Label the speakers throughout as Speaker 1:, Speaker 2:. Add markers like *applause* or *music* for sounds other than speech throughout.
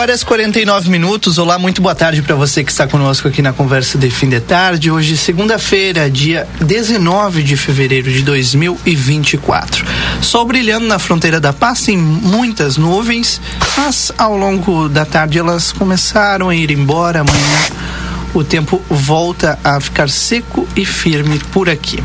Speaker 1: Horas e 49 minutos. Olá, muito boa tarde para você que está conosco aqui na conversa de fim de tarde. Hoje, segunda-feira, dia 19 de fevereiro de 2024. Sol brilhando na fronteira da paz, tem muitas nuvens, mas ao longo da tarde elas começaram a ir embora. Amanhã o tempo volta a ficar seco e firme por aqui.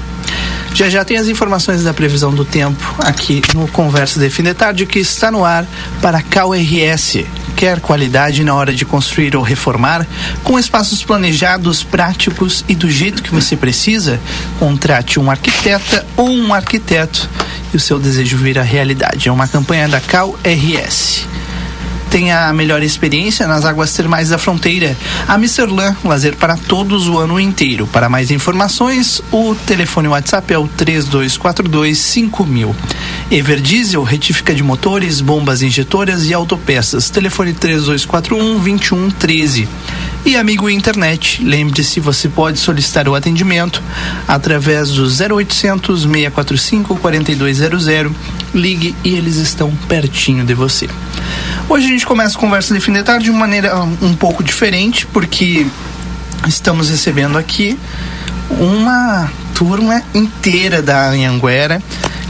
Speaker 1: Já já tem as informações da previsão do tempo aqui no Conversa de Fim de Tarde, que está no ar para a KRS. Quer qualidade na hora de construir ou reformar? Com espaços planejados, práticos e do jeito que você precisa? Contrate um arquiteta ou um arquiteto e o seu desejo vira realidade. É uma campanha da Cal RS tenha a melhor experiência nas águas termais da fronteira. A Misterlan, lazer para todos o ano inteiro. Para mais informações, o telefone WhatsApp é o 3242 5000. Everdiesel, retífica de motores, bombas injetoras e autopeças. Telefone 3241 2113. E amigo internet, lembre-se, você pode solicitar o atendimento através do 0800 645 4200. Ligue e eles estão pertinho de você. Hoje a gente começa a conversa de fim de tarde de maneira um pouco diferente, porque estamos recebendo aqui uma turma inteira da Anhanguera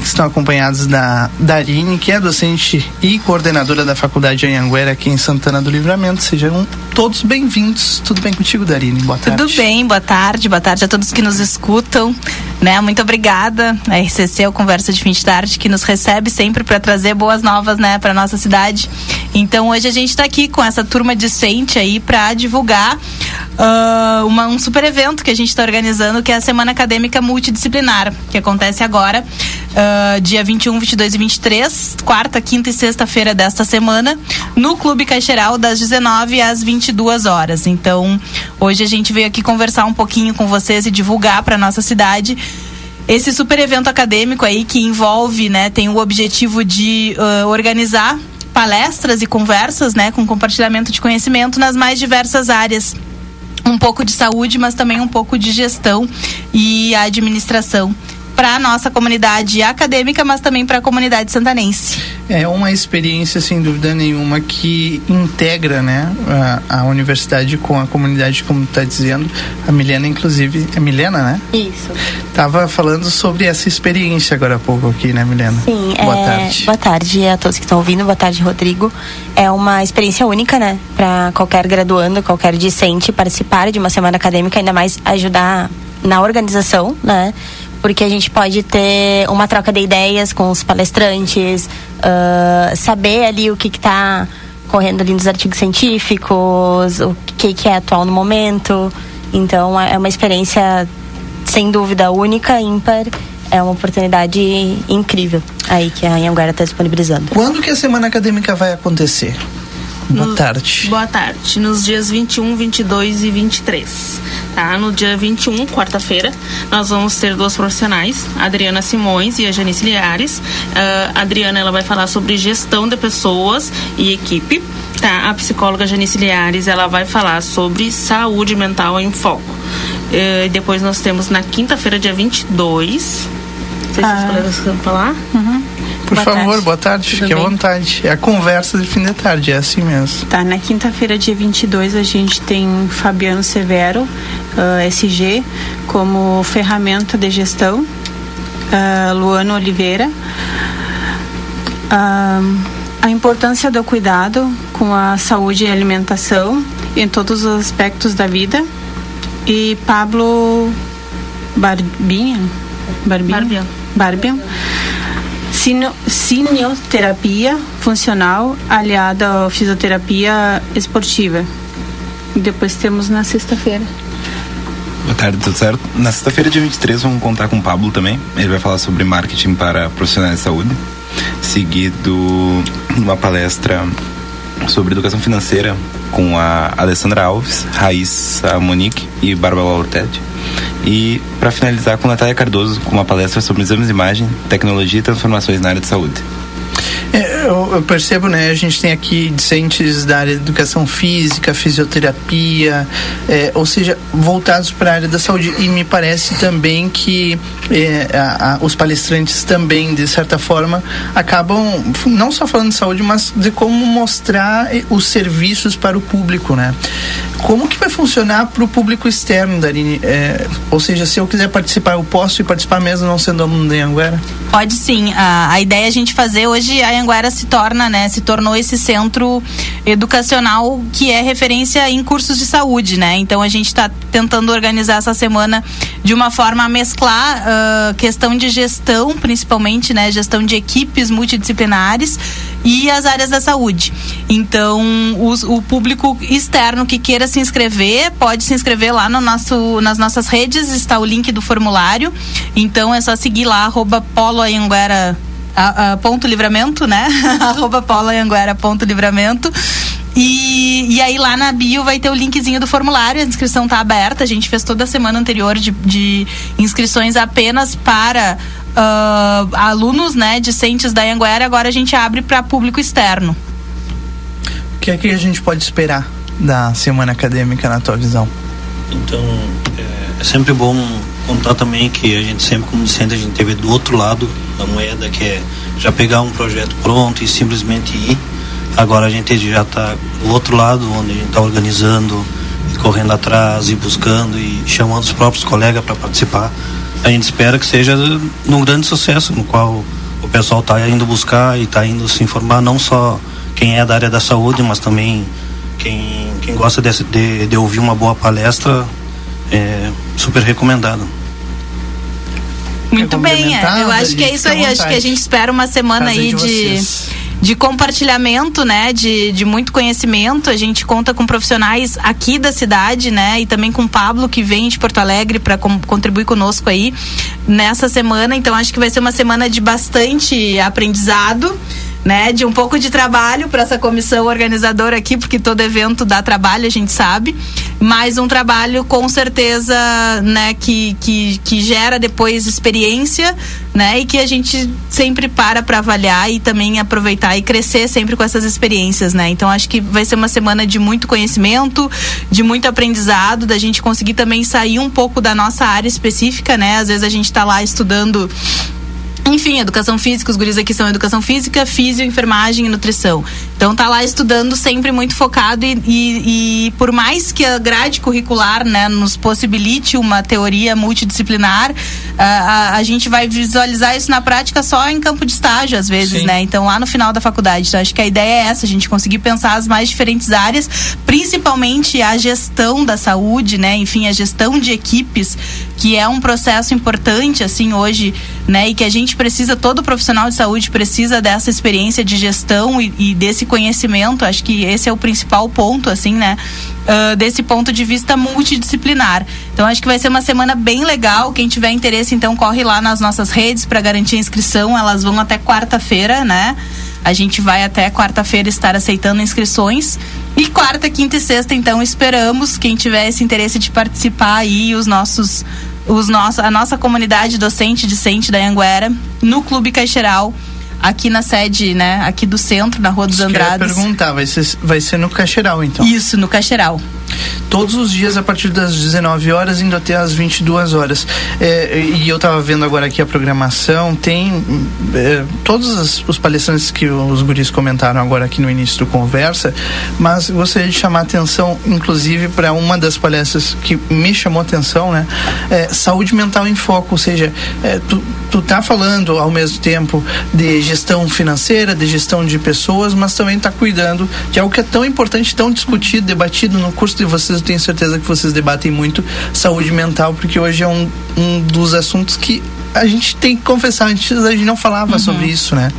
Speaker 1: estão acompanhados da Darine, que é docente e coordenadora da Faculdade Anhanguera aqui em Santana do Livramento. Sejam todos bem-vindos. Tudo bem contigo, Darine? Boa tarde.
Speaker 2: Tudo bem, boa tarde. Boa tarde a todos que nos escutam. Né? Muito obrigada. A RCC, o Conversa de Fim de Tarde, que nos recebe sempre para trazer boas novas né, para nossa cidade. Então, hoje a gente está aqui com essa turma decente aí para divulgar uh, uma, um super evento que a gente está organizando, que é a Semana Acadêmica Multidisciplinar, que acontece agora, uh, dia 21, 22 e 23, quarta, quinta e sexta-feira desta semana, no Clube Caixeral, das 19 às 22 horas. Então, hoje a gente veio aqui conversar um pouquinho com vocês e divulgar para nossa cidade esse super evento acadêmico aí que envolve, né, tem o objetivo de uh, organizar palestras e conversas, né, com compartilhamento de conhecimento nas mais diversas áreas um pouco de saúde, mas também um pouco de gestão e administração para a nossa comunidade acadêmica, mas também para a comunidade santanense.
Speaker 1: É uma experiência, sem dúvida nenhuma, que integra né, a, a universidade com a comunidade, como está dizendo. A Milena, inclusive, é Milena, né?
Speaker 3: Isso.
Speaker 1: Estava falando sobre essa experiência agora há pouco aqui, né, Milena?
Speaker 3: Sim. Boa é, tarde. Boa tarde a todos que estão ouvindo. Boa tarde, Rodrigo. É uma experiência única, né, para qualquer graduando, qualquer discente participar de uma semana acadêmica, ainda mais ajudar na organização, né? Porque a gente pode ter uma troca de ideias com os palestrantes, uh, saber ali o que está correndo ali nos artigos científicos, o que, que é atual no momento. Então é, é uma experiência sem dúvida única, ímpar. É uma oportunidade incrível aí que a Anhanguera está disponibilizando.
Speaker 1: Quando que a semana acadêmica vai acontecer? Boa no, tarde.
Speaker 2: Boa tarde. Nos dias 21, 22 e 23. Tá? No dia 21, quarta-feira, nós vamos ter duas profissionais, a Adriana Simões e a Janice Liares. Uh, a Adriana ela vai falar sobre gestão de pessoas e equipe. Tá? A psicóloga Janice Liares ela vai falar sobre saúde mental em foco. Uh, depois nós temos na quinta-feira, dia 22 sei se os ah. colegas vão falar.
Speaker 1: Uhum. Por boa favor, tarde. boa tarde, Tudo fique bem? à vontade. É a conversa de fim de tarde, é assim mesmo.
Speaker 4: Tá, na quinta-feira, dia 22, a gente tem Fabiano Severo, uh, SG, como ferramenta de gestão. Uh, Luano Oliveira. Uh, a importância do cuidado com a saúde e alimentação em todos os aspectos da vida. E Pablo Barbinha. Barbinha. Barbinha Cineoterapia funcional aliada à fisioterapia esportiva. Depois temos na sexta-feira.
Speaker 5: Boa tarde, tudo certo? Na sexta-feira, dia 23, vamos contar com o Pablo também. Ele vai falar sobre marketing para profissionais de saúde. Seguido uma palestra sobre educação financeira com a Alessandra Alves, Raíssa Monique e Bárbara Ortete. E para finalizar com Natália Cardoso, com uma palestra sobre exames de imagem, tecnologia e transformações na área de saúde.
Speaker 1: É, eu, eu, percebo, né? A gente tem aqui discentes da área de educação física, fisioterapia, é, ou seja, voltados para a área da saúde. E me parece também que é, a, a, os palestrantes também, de certa forma, acabam não só falando de saúde, mas de como mostrar os serviços para o público, né? Como que vai funcionar para o público externo, Darine? É, ou seja, se eu quiser participar, eu posso ir participar mesmo não sendo aluno da Anguera?
Speaker 2: Pode sim. A, a ideia é a gente fazer hoje a Anguera se torna, né, se tornou esse centro educacional que é referência em cursos de saúde, né? Então a gente está tentando organizar essa semana de uma forma a mesclar uh, questão de gestão, principalmente, né, gestão de equipes multidisciplinares e as áreas da saúde. Então, os, o público externo que queira se inscrever pode se inscrever lá no nosso, nas nossas redes, está o link do formulário. Então é só seguir lá, arroba Polo a, a, ponto livramento, né? *laughs* Arroba Paula Anguera, ponto livramento. E, e aí lá na bio vai ter o linkzinho do formulário, a inscrição está aberta. A gente fez toda a semana anterior de, de inscrições apenas para uh, alunos, né, discentes da Anguera. Agora a gente abre para público externo.
Speaker 1: O que é que a gente pode esperar da semana acadêmica na tua visão?
Speaker 6: Então, é, é sempre bom contar também que a gente sempre, como discente, a gente teve do outro lado da moeda, que é já pegar um projeto pronto e simplesmente ir. Agora a gente já está do outro lado, onde a gente está organizando, correndo atrás e buscando e chamando os próprios colegas para participar. A gente espera que seja um grande sucesso, no qual o pessoal está indo buscar e está indo se informar, não só quem é da área da saúde, mas também quem, quem gosta de, de, de ouvir uma boa palestra, é super recomendado.
Speaker 2: Muito bem, é. eu acho que é isso aí. Acho que a gente espera uma semana aí de, de compartilhamento, né? De, de muito conhecimento. A gente conta com profissionais aqui da cidade, né? E também com o Pablo, que vem de Porto Alegre para contribuir conosco aí nessa semana. Então acho que vai ser uma semana de bastante aprendizado né, de um pouco de trabalho para essa comissão organizadora aqui, porque todo evento dá trabalho, a gente sabe, mas um trabalho com certeza, né, que, que, que gera depois experiência, né, e que a gente sempre para para avaliar e também aproveitar e crescer sempre com essas experiências, né? Então acho que vai ser uma semana de muito conhecimento, de muito aprendizado, da gente conseguir também sair um pouco da nossa área específica, né? Às vezes a gente está lá estudando enfim, educação física, os guris aqui são educação física, físio, enfermagem e nutrição. Então tá lá estudando sempre muito focado e, e, e, por mais que a grade curricular né, nos possibilite uma teoria multidisciplinar, a, a, a, gente vai visualizar isso na prática só em campo de estágio, às vezes, Sim. né? Então lá no final da faculdade. Então acho que a ideia é essa, a gente conseguir pensar as mais diferentes áreas, principalmente a gestão da saúde, né? Enfim, a gestão de equipes, que é um processo importante, assim, hoje, né? E que a gente precisa, todo profissional de saúde precisa dessa experiência de gestão e, e desse conhecimento. Acho que esse é o principal ponto, assim, né? Uh, desse ponto de vista multidisciplinar. Então acho que vai ser uma semana bem legal. Quem tiver interesse, então corre lá nas nossas redes para garantir a inscrição. Elas vão até quarta-feira, né? A gente vai até quarta-feira estar aceitando inscrições. E quarta, quinta e sexta, então, esperamos quem tiver esse interesse de participar aí, os nossos os nosso, a nossa comunidade docente discente da Anguera no Clube Caixeral aqui na sede, né, aqui do centro, na Rua dos Isso Andrades.
Speaker 1: Eu perguntar, vai ser, vai ser no Caixeral, então?
Speaker 2: Isso, no Caixeral.
Speaker 1: Todos os dias a partir das 19 horas, indo até as 22 horas. É, e eu estava vendo agora aqui a programação, tem é, todos os, os palestrantes que os guris comentaram agora aqui no início do conversa, mas gostaria de chamar a atenção, inclusive, para uma das palestras que me chamou a atenção, né? É, saúde mental em foco, ou seja, é, tu, tu tá falando ao mesmo tempo de gestão financeira, de gestão de pessoas, mas também está cuidando de algo que é tão importante, tão discutido, debatido no curso de vocês. Eu tenho certeza que vocês debatem muito saúde mental, porque hoje é um, um dos assuntos que a gente tem que confessar, antes a gente não falava uhum. sobre isso, né?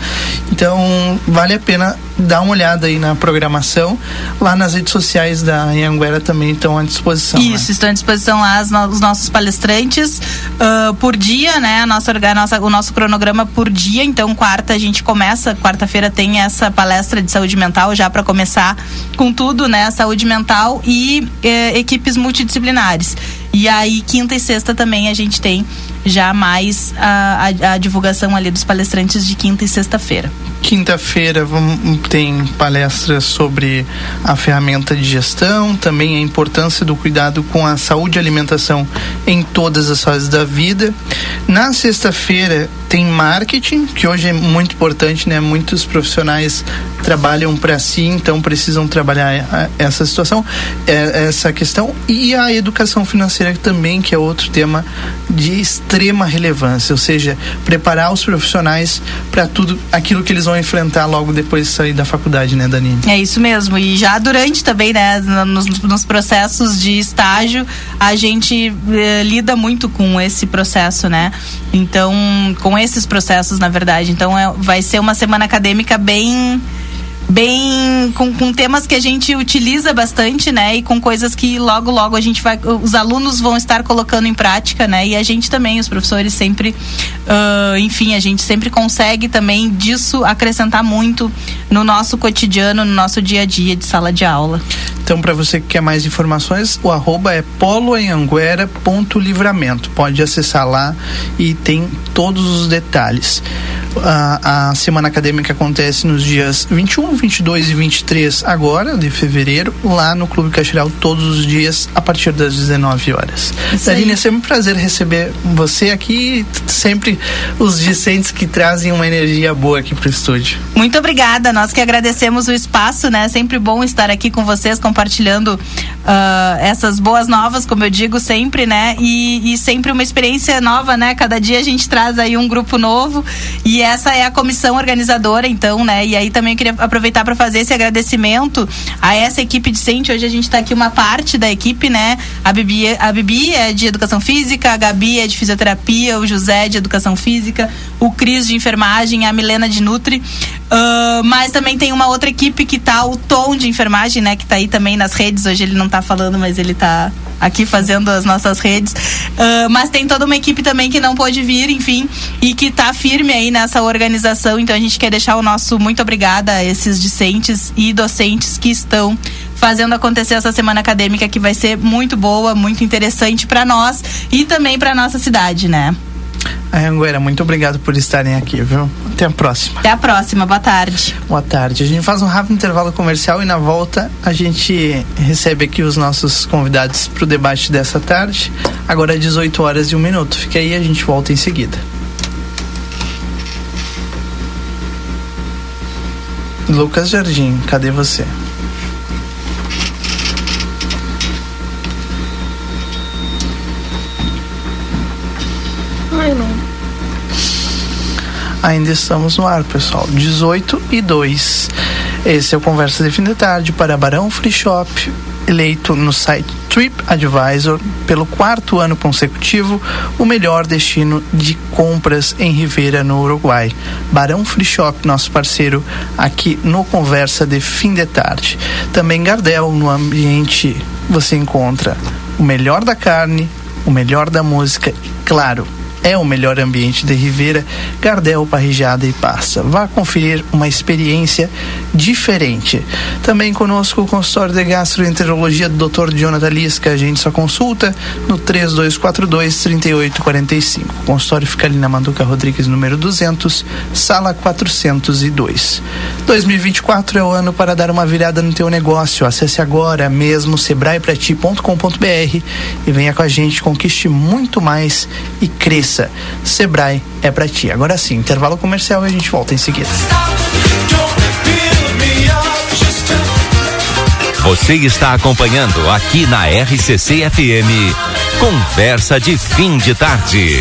Speaker 1: Então, vale a pena dar uma olhada aí na programação. Lá nas redes sociais da Anhanguera também estão à disposição.
Speaker 2: Né? Isso, né? estão à disposição lá os nossos palestrantes uh, por dia, né? A nossa, a nossa, o nosso cronograma por dia. Então, quarta a gente começa, quarta-feira tem essa palestra de saúde mental já para começar com tudo, né? Saúde mental e eh, equipes multidisciplinares. E aí, quinta e sexta também a gente tem já mais a, a, a divulgação ali dos palestrantes de quinta e sexta-feira.
Speaker 1: Quinta-feira tem palestras sobre a ferramenta de gestão, também a importância do cuidado com a saúde e alimentação em todas as fases da vida. Na sexta-feira tem marketing, que hoje é muito importante, né? Muitos profissionais trabalham para si, então precisam trabalhar essa situação, é, essa questão e a educação financeira também, que é outro tema de extrema relevância, ou seja, preparar os profissionais para tudo aquilo que eles vão enfrentar logo depois de sair da faculdade, né, Dani?
Speaker 2: É isso mesmo. E já durante também, né, nos, nos processos de estágio, a gente eh, lida muito com esse processo, né? Então, com esses processos, na verdade. Então, é, vai ser uma semana acadêmica bem bem com, com temas que a gente utiliza bastante, né? E com coisas que logo logo a gente vai, os alunos vão estar colocando em prática, né? E a gente também, os professores sempre, uh, enfim, a gente sempre consegue também disso acrescentar muito no nosso cotidiano, no nosso dia a dia de sala de aula.
Speaker 1: Então, para você que quer mais informações, o arroba é poloanhanguera.livramento. Pode acessar lá e tem todos os detalhes. A, a semana acadêmica acontece nos dias 21, 22 e 23 agora de fevereiro, lá no Clube Caxiral, todos os dias a partir das 19 horas. Darine, é sempre um prazer receber você aqui, sempre os discentes que trazem uma energia boa aqui para o estúdio.
Speaker 2: Muito obrigada, nós que agradecemos o espaço, né? Sempre bom estar aqui com vocês, compartilhando uh, essas boas novas, como eu digo sempre, né? E, e sempre uma experiência nova, né? Cada dia a gente traz aí um grupo novo e essa é a comissão organizadora, então, né? E aí também eu queria aproveitar para fazer esse agradecimento a essa equipe decente. Hoje a gente está aqui uma parte da equipe, né? A Bibi, a Bibi é de educação física, a Gabi é de fisioterapia, o José de educação física, o Cris de enfermagem, a Milena de Nutri. Uh, mas também tem uma outra equipe que tá o Tom de enfermagem, né? Que tá aí também nas redes. Hoje ele não tá falando, mas ele tá aqui fazendo as nossas redes. Uh, mas tem toda uma equipe também que não pôde vir, enfim, e que está firme aí nessa organização. Então a gente quer deixar o nosso muito obrigada a esses discentes e docentes que estão fazendo acontecer essa semana acadêmica que vai ser muito boa, muito interessante para nós e também para nossa cidade, né?
Speaker 1: Anguera, muito obrigado por estarem aqui, viu? Até a próxima.
Speaker 2: Até a próxima, boa tarde.
Speaker 1: Boa tarde. A gente faz um rápido intervalo comercial e na volta a gente recebe aqui os nossos convidados para o debate dessa tarde. Agora é 18 horas e um minuto. Fica aí, a gente volta em seguida. Lucas Jardim, cadê você? Ainda estamos no ar, pessoal. 18 e 2. Esse é o Conversa de Fim de Tarde para Barão Free Shop, eleito no site TripAdvisor pelo quarto ano consecutivo o melhor destino de compras em Ribeira, no Uruguai. Barão Free Shop, nosso parceiro aqui no Conversa de Fim de Tarde. Também Gardel, no ambiente você encontra o melhor da carne, o melhor da música e, claro, é o melhor ambiente de Ribeira, Gardel, Parrijada e Passa. Vá conferir uma experiência diferente. Também conosco o consultório de gastroenterologia do Dr. Jonathan Lisca. A gente só consulta no 3242 3845. O consultório fica ali na Manduca Rodrigues, número 200, sala 402. 2024 é o ano para dar uma virada no teu negócio. Acesse agora mesmo sebraeprati.com.br e venha com a gente, conquiste muito mais e cresça. Sebrae é para ti. Agora sim, intervalo comercial e a gente volta em seguida.
Speaker 7: Você está acompanhando aqui na RCC FM. Conversa de fim de tarde.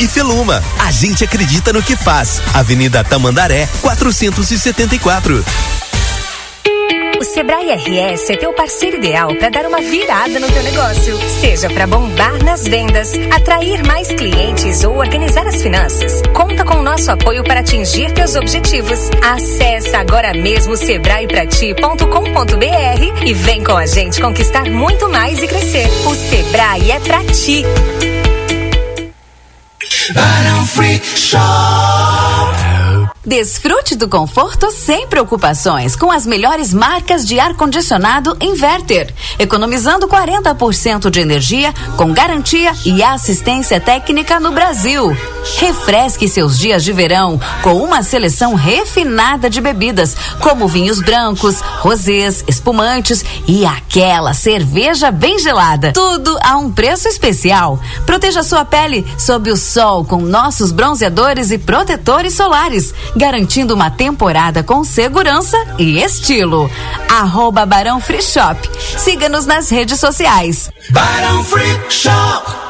Speaker 8: e Feluma. A gente acredita no que faz. Avenida Tamandaré, 474.
Speaker 9: O Sebrae RS é teu parceiro ideal para dar uma virada no teu negócio. Seja para bombar nas vendas, atrair mais clientes ou organizar as finanças. Conta com o nosso apoio para atingir teus objetivos. Acesse agora mesmo sebraeprati.com.br e vem com a gente conquistar muito mais e crescer. O Sebrae é pra ti.
Speaker 10: Barão Free Shop.
Speaker 11: Desfrute do conforto sem preocupações com as melhores marcas de ar-condicionado Inverter, economizando 40% de energia com garantia e assistência técnica no Brasil. Refresque seus dias de verão com uma seleção refinada de bebidas, como vinhos brancos, rosés, espumantes e aquela cerveja bem gelada. Tudo a um preço especial. Proteja sua pele sob o sol com nossos bronzeadores e protetores solares garantindo uma temporada com segurança e estilo. Arroba Barão Free Shop. Siga-nos nas redes sociais.
Speaker 10: Barão Free Shop.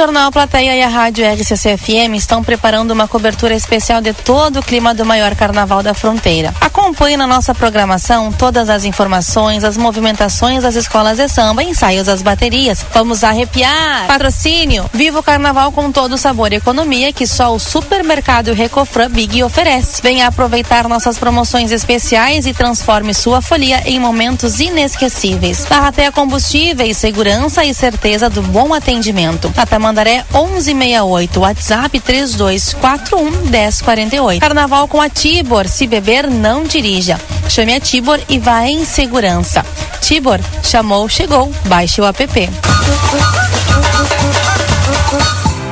Speaker 3: Jornal Plateia e a Rádio RCC-FM estão preparando uma cobertura especial de todo o clima do maior carnaval da fronteira. Acompanhe na nossa programação todas as informações, as movimentações das escolas de samba, ensaios das baterias. Vamos arrepiar! Patrocínio! Viva o carnaval com todo o sabor e economia que só o supermercado Recofran Big oferece. Venha aproveitar nossas promoções especiais e transforme sua folia em momentos inesquecíveis. Barrateia Combustíveis, segurança e certeza do bom atendimento. Tamandaré 1168, WhatsApp 3241 1048. Carnaval com a Tibor, se beber não dirija. Chame a Tibor e vá em segurança. Tibor, chamou, chegou. Baixe o app.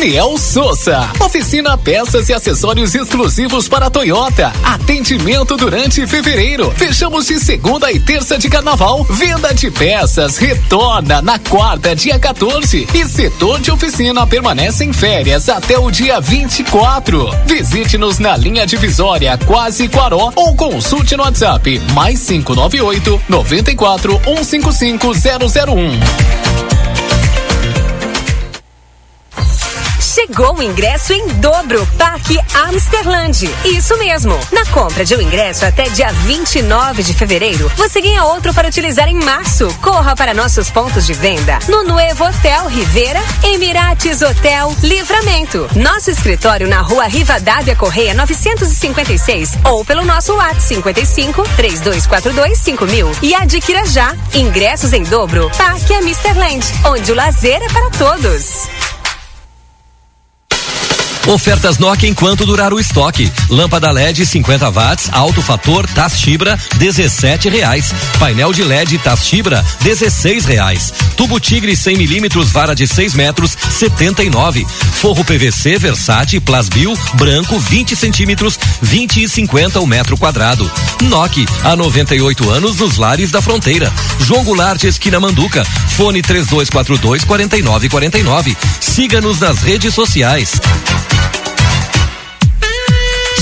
Speaker 12: Daniel Souza. Oficina peças e acessórios exclusivos para a Toyota. Atendimento durante fevereiro. Fechamos de segunda e terça de carnaval. Venda de peças retorna na quarta, dia 14. E setor de oficina permanece em férias até o dia 24. Visite-nos na linha divisória Quase Quaró ou consulte no WhatsApp mais 598 94 155 001.
Speaker 9: Chegou o ingresso em dobro, Parque Amsterland. Isso mesmo. Na compra de um ingresso até dia 29 de fevereiro, você ganha outro para utilizar em março. Corra para nossos pontos de venda no Nuevo Hotel Rivera, Emirates Hotel Livramento. Nosso escritório na rua Rivadavia Correia 956 ou pelo nosso WhatsApp 55 3242 5000 e adquira já ingressos em dobro. Parque Amsterland, onde o lazer é para todos.
Speaker 13: Ofertas Nokia enquanto durar o estoque. Lâmpada LED 50 watts, alto fator, Tas Fibra, 17 reais. Painel de LED Tas Fibra, 16 reais. Tubo Tigre 100 milímetros, vara de 6 metros, 79. Forro PVC Versace Plasbil, branco 20 centímetros, 20 e 50 o metro quadrado. Nokia, há 98 anos nos lares da fronteira. João Goulart, esquina Manduca. Fone 3242 4949. Siga-nos nas redes sociais.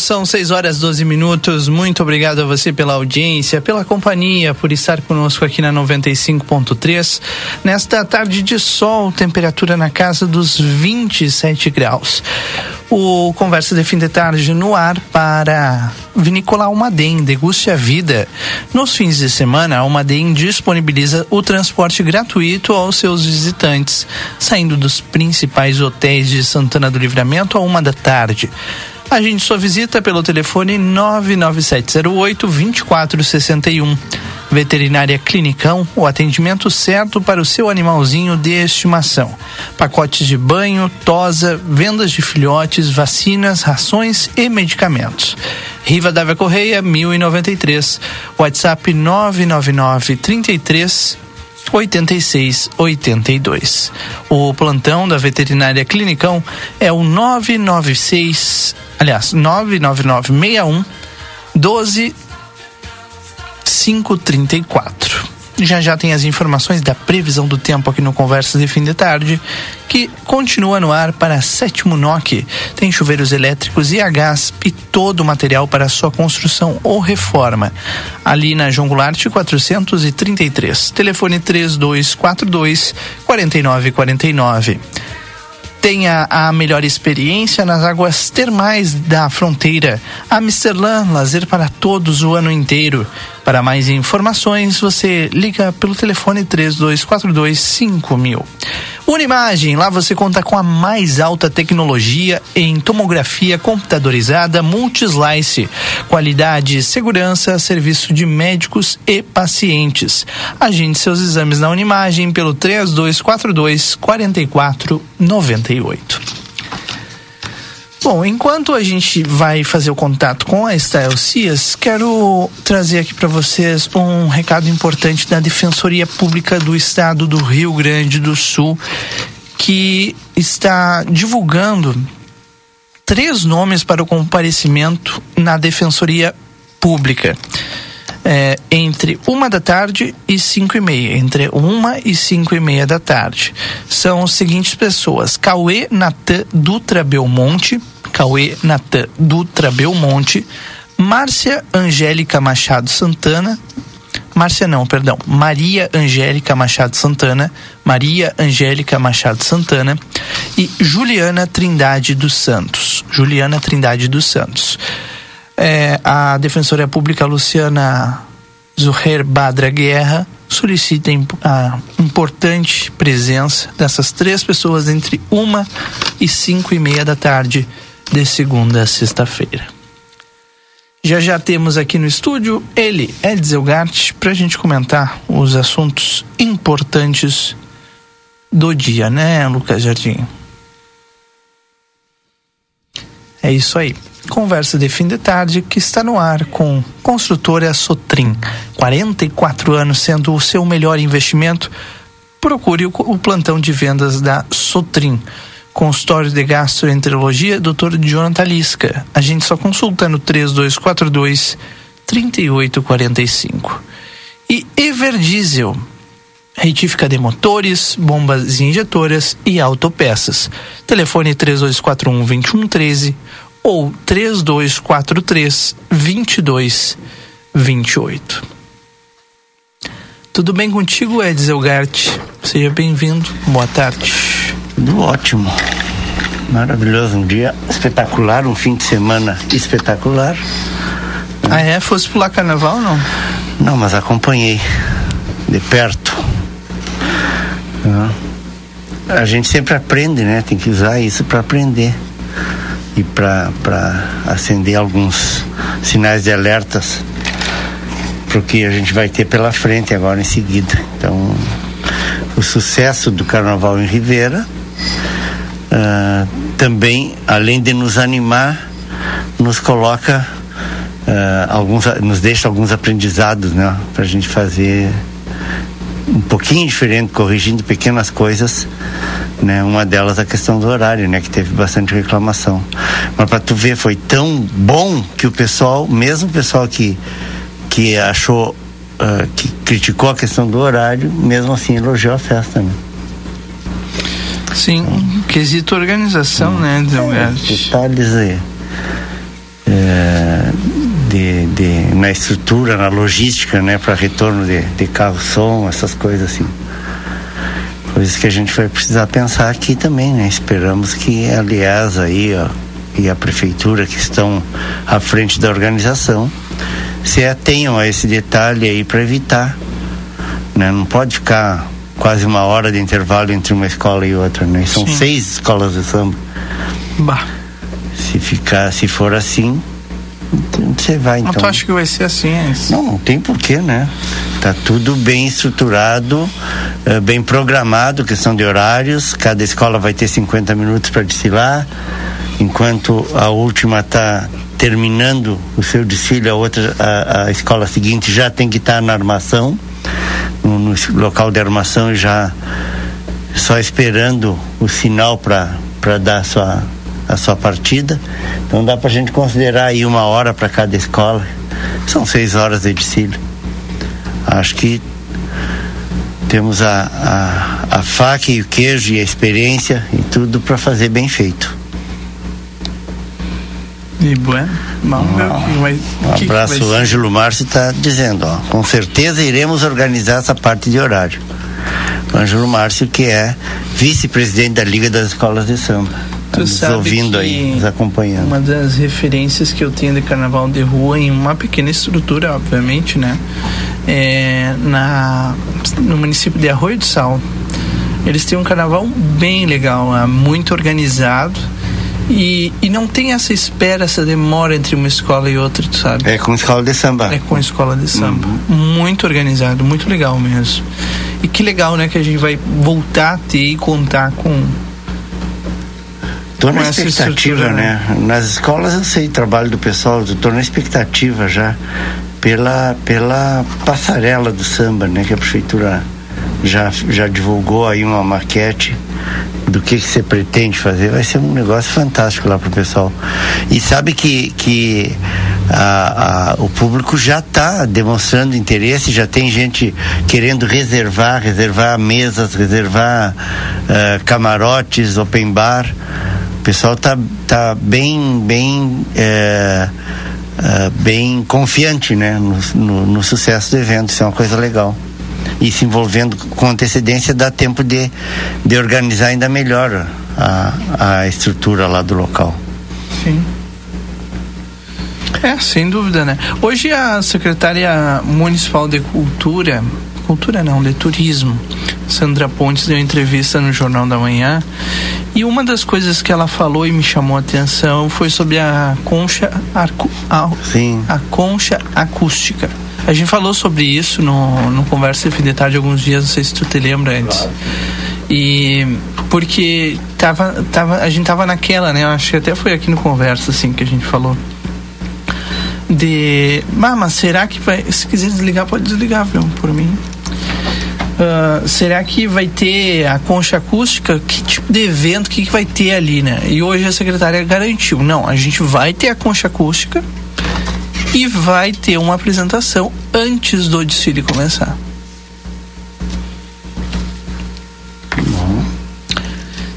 Speaker 1: São 6 horas 12 minutos. Muito obrigado a você pela audiência, pela companhia, por estar conosco aqui na 95.3. Nesta tarde de sol, temperatura na casa dos 27 graus. O Conversa de Fim de Tarde no ar para Vinícola Almaden, deguste a vida. Nos fins de semana, a Almaden disponibiliza o transporte gratuito aos seus visitantes, saindo dos principais hotéis de Santana do Livramento a uma da tarde. Agende sua visita pelo telefone 99708 2461. Veterinária Clinicão, o atendimento certo para o seu animalzinho de estimação. Pacotes de banho, tosa, vendas de filhotes, vacinas, rações e medicamentos. Riva Dávia Correia, 1093. WhatsApp 999 33 86 82. O plantão da Veterinária Clinicão é o 996, aliás, 99961 12 534. Já já tem as informações da previsão do tempo aqui no Conversa de Fim de Tarde, que continua no ar para sétimo NOC. Tem chuveiros elétricos e a gás e todo o material para sua construção ou reforma. Ali na João Goulart 433. Telefone 3242 4949 tenha a melhor experiência nas águas termais da fronteira. Amsterdã, lazer para todos o ano inteiro. Para mais informações, você liga pelo telefone 3242 5000. Unimagem, lá você conta com a mais alta tecnologia em tomografia computadorizada multislice, qualidade, segurança, serviço de médicos e pacientes. Agende seus exames na Unimagem pelo 3242 4498. Bom, enquanto a gente vai fazer o contato com a Estelle Cias, quero trazer aqui para vocês um recado importante da Defensoria Pública do Estado do Rio Grande do Sul, que está divulgando três nomes para o comparecimento na Defensoria Pública. É, entre uma da tarde e cinco e meia, entre uma e cinco e meia da tarde. São as seguintes pessoas: Cauê Natan Dutra Belmonte, Cauê Natan Dutra Belmonte, Márcia Angélica Machado Santana, Márcia não, perdão, Maria Angélica Machado Santana, Maria Angélica Machado Santana e Juliana Trindade dos Santos. Juliana Trindade dos Santos. É, a Defensoria Pública Luciana Zuher Badra Guerra solicita a importante presença dessas três pessoas entre uma e cinco e meia da tarde de segunda a sexta-feira. Já já temos aqui no estúdio ele, Edsel Gart, para a gente comentar os assuntos importantes do dia, né, Lucas Jardim? É isso aí. Conversa de fim de tarde que está no ar com Construtora Sotrim. 44 anos sendo o seu melhor investimento. Procure o, plantão de vendas da Sotrim consultório de gastroenterologia, Dr. Jonathan Lisca. A gente só consulta no 3242 3845. E Everdiesel, retífica de motores, bombas injetoras e autopeças. Telefone 3241 2113 ou 3243 2228. Tudo bem contigo, Edsel Gart? Seja bem-vindo. Boa tarde.
Speaker 14: Tudo ótimo. Maravilhoso. Um dia espetacular, um fim de semana espetacular.
Speaker 1: Ah, é? Fosse pular carnaval ou não?
Speaker 14: Não, mas acompanhei de perto. Ah. A gente sempre aprende, né? Tem que usar isso para aprender e para acender alguns sinais de alertas para o que a gente vai ter pela frente agora em seguida. Então, o sucesso do Carnaval em Ribeira uh, também, além de nos animar, nos coloca uh, alguns, nos deixa alguns aprendizados, né, para a gente fazer um pouquinho diferente, corrigindo pequenas coisas, né? Uma delas a questão do horário, né? Que teve bastante reclamação. Mas para tu ver, foi tão bom que o pessoal, mesmo o pessoal que que achou uh, que criticou a questão do horário, mesmo assim elogiou a festa, né?
Speaker 1: Sim, um quesito organização, hum. né,
Speaker 14: é, Detalhes aí. É, é, de, na estrutura, na logística, né, para retorno de, de carro-som, essas coisas assim. Coisas que a gente vai precisar pensar aqui também, né? Esperamos que, aliás, aí, ó, e a prefeitura que estão à frente da organização se atenham a esse detalhe aí para evitar. Né? Não pode ficar quase uma hora de intervalo entre uma escola e outra, né? São
Speaker 1: Sim.
Speaker 14: seis escolas de samba.
Speaker 1: Bah.
Speaker 14: Se ficar, se for assim, você vai
Speaker 1: Mas
Speaker 14: então.
Speaker 1: tu acha que vai ser assim? É isso?
Speaker 14: Não, não tem porquê, né? Tá tudo bem estruturado, eh, bem programado, questão de horários. Cada escola vai ter 50 minutos para desfilar, enquanto a última está terminando o seu desfile, a outra, a, a escola seguinte já tem que estar na armação, no, no local de armação já só esperando o sinal para dar a sua, a sua partida. Então dá para a gente considerar aí uma hora para cada escola. São seis horas de desfile. Acho que temos a, a, a faca e o queijo e a experiência e tudo para fazer bem feito.
Speaker 1: E bueno, o que vai.
Speaker 14: Um
Speaker 1: que que
Speaker 14: abraço,
Speaker 1: vai
Speaker 14: o. Ângelo Márcio está dizendo, ó, com certeza iremos organizar essa parte de horário. O Ângelo Márcio, que é vice-presidente da Liga das Escolas de Samba. Tá
Speaker 1: Tu
Speaker 14: nos
Speaker 1: sabe
Speaker 14: ouvindo aí, nos acompanhando.
Speaker 1: Uma das referências que eu tenho de carnaval de rua, em uma pequena estrutura, obviamente, né? É na, no município de Arroio do Sal. Eles têm um carnaval bem legal, é muito organizado. E, e não tem essa espera, essa demora entre uma escola e outra, tu sabe?
Speaker 14: É com escola de samba.
Speaker 1: É com escola de samba.
Speaker 14: Uhum.
Speaker 1: Muito organizado, muito legal mesmo. E que legal, né, que a gente vai voltar a ter e contar com.
Speaker 14: Tô na expectativa,
Speaker 1: estrutura,
Speaker 14: né? Nas escolas eu sei trabalho do pessoal, tô na expectativa já pela, pela passarela do samba, né? Que a prefeitura já, já divulgou aí uma maquete do que, que você pretende fazer. Vai ser um negócio fantástico lá pro pessoal. E sabe que, que a, a, o público já está demonstrando interesse, já tem gente querendo reservar, reservar mesas, reservar eh, camarotes, open bar. Pessoal tá, tá bem, bem, eh, eh, bem confiante, né, no, no, no sucesso do evento. Isso é uma coisa legal. E se envolvendo com antecedência dá tempo de, de organizar ainda melhor a, a estrutura lá do local.
Speaker 1: Sim. É, sem dúvida, né? Hoje a secretária municipal de cultura, cultura não, de turismo, Sandra Pontes deu entrevista no Jornal da Manhã e uma das coisas que ela falou e me chamou a atenção foi sobre a concha, arco, a, a concha acústica. A gente falou sobre isso no, no Conversa de Fim de Tarde alguns dias, não sei se tu te lembra antes. E porque tava, tava, a gente tava naquela, né? Eu acho que até foi aqui no Conversa, assim, que a gente falou. De. Ah, mas será que vai. Se quiser desligar, pode desligar, viu? Por mim. Ah, será que vai ter a concha acústica? Que tipo de evento que, que vai ter ali, né? E hoje a secretária garantiu: não, a gente vai ter a concha acústica e vai ter uma apresentação antes do desfile começar.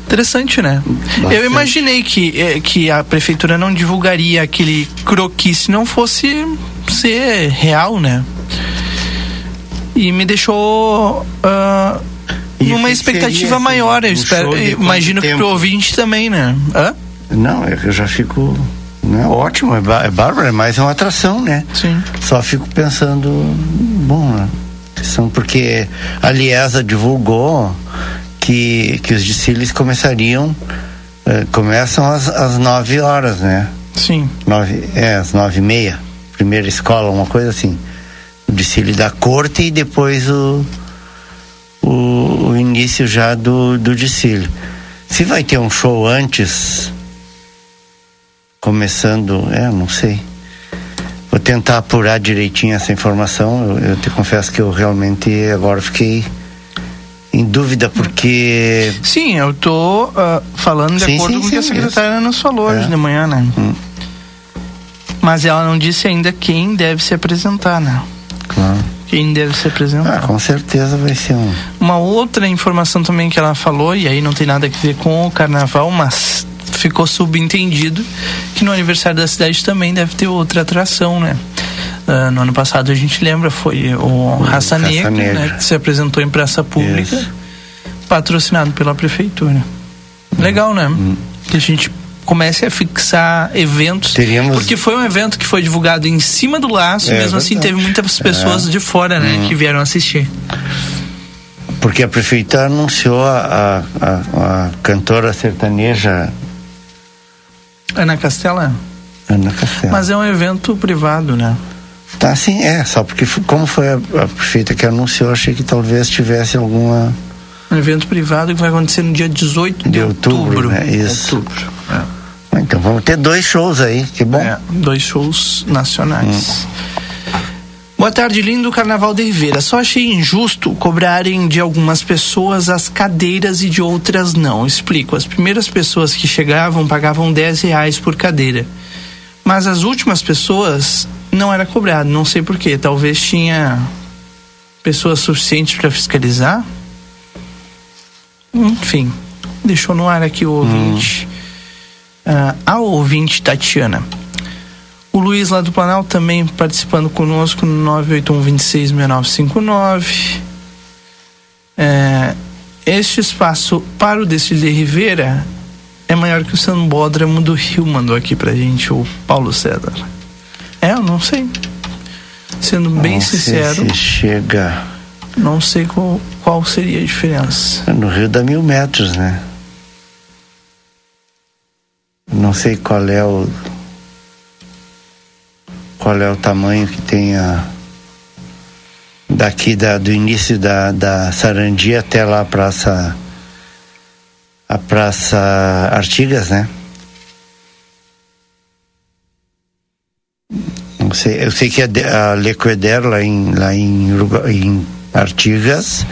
Speaker 1: Interessante, né? Eu imaginei que, eh, que a prefeitura não divulgaria aquele croquis se não fosse ser real, né? E me deixou
Speaker 14: o
Speaker 1: numa expectativa
Speaker 14: seria,
Speaker 1: maior. Eu
Speaker 14: um
Speaker 1: espero, imagino que pro ouvinte também, né? Hã?
Speaker 14: Não, é eu já fico. Né, ótimo, é, bá- é bárbaro, é mais uma atração, né?
Speaker 1: Sim.
Speaker 14: Só fico pensando, bom, né? São porque a Liesa divulgou que, que os desfiles começariam, eh, começam às, às 9 horas, né?
Speaker 1: Sim.
Speaker 14: Nove, é, às nove e meia. Primeira escola, uma coisa assim. O desfile da corte e depois o, o, o início já do, do desfile. Se vai ter um show antes, começando, é, não sei. Vou tentar apurar direitinho essa informação. Eu, eu te confesso que eu realmente agora fiquei em dúvida porque
Speaker 1: Sim, eu tô ah, falando de
Speaker 14: Sim,
Speaker 1: acordo
Speaker 14: sim,
Speaker 1: com o que a secretária nos falou
Speaker 14: É.
Speaker 1: hoje de manhã, né? Mas ela não disse ainda quem deve se apresentar, né?
Speaker 14: Claro.
Speaker 1: Quem deve se apresentar.
Speaker 14: Ah, com certeza vai ser um.
Speaker 1: Uma outra informação também que ela falou, e aí não tem nada a ver com o carnaval, mas ficou subentendido que no aniversário da cidade também deve ter outra atração, né? Uh, no ano passado a gente lembra, foi o Raça, Negra, né? Que se apresentou em praça pública, patrocinado pela prefeitura. Legal, né? Que a gente comece a fixar eventos.
Speaker 14: Teríamos-
Speaker 1: Porque foi um evento que foi divulgado em cima do laço,
Speaker 14: É
Speaker 1: mesmo assim
Speaker 14: verdade.
Speaker 1: teve muitas pessoas
Speaker 14: É.
Speaker 1: de fora, né?
Speaker 14: Hum.
Speaker 1: Que vieram assistir.
Speaker 14: Porque a prefeitura anunciou a, a, a, cantora sertaneja
Speaker 1: Ana Castela?
Speaker 14: Ana Castela.
Speaker 1: Mas é um evento privado, né?
Speaker 14: Tá, sim, é. Só porque, como foi a, a prefeita que anunciou, achei que talvez tivesse alguma.
Speaker 1: Um evento privado que vai acontecer no dia 18 de,
Speaker 14: De outubro, né? Isso.
Speaker 1: Outubro.
Speaker 14: Ah, Então vamos ter dois shows aí, que bom.
Speaker 1: É, dois shows nacionais. Boa tarde, lindo Carnaval de Ribeira. Só achei injusto cobrarem de algumas pessoas as cadeiras e de outras não. Explico. As primeiras pessoas que chegavam pagavam 10 reais por cadeira. Mas as últimas pessoas não era cobrado. Não sei porquê. Talvez tinha pessoas suficientes para fiscalizar. Enfim, deixou no ar aqui o ouvinte. Ah, a ouvinte Tatiana. O Luiz lá do Planalto também participando conosco no 981266959. É, este espaço para o desfile de Rivera é maior que o Sambódromo do Rio, mandou aqui pra gente o Paulo César. É, eu não sei. Sendo bem
Speaker 14: Não
Speaker 1: sincero,
Speaker 14: se chega.
Speaker 1: não sei qual, qual seria a diferença.
Speaker 14: No Rio dá mil metros, né? Não sei qual é o. Qual é o tamanho que tem a. Daqui da, do início da, da Sarandia até lá a praça. A Praça Artigas, né? Não sei, eu sei que a, a Lecoeder lá em, lá em, em Artigas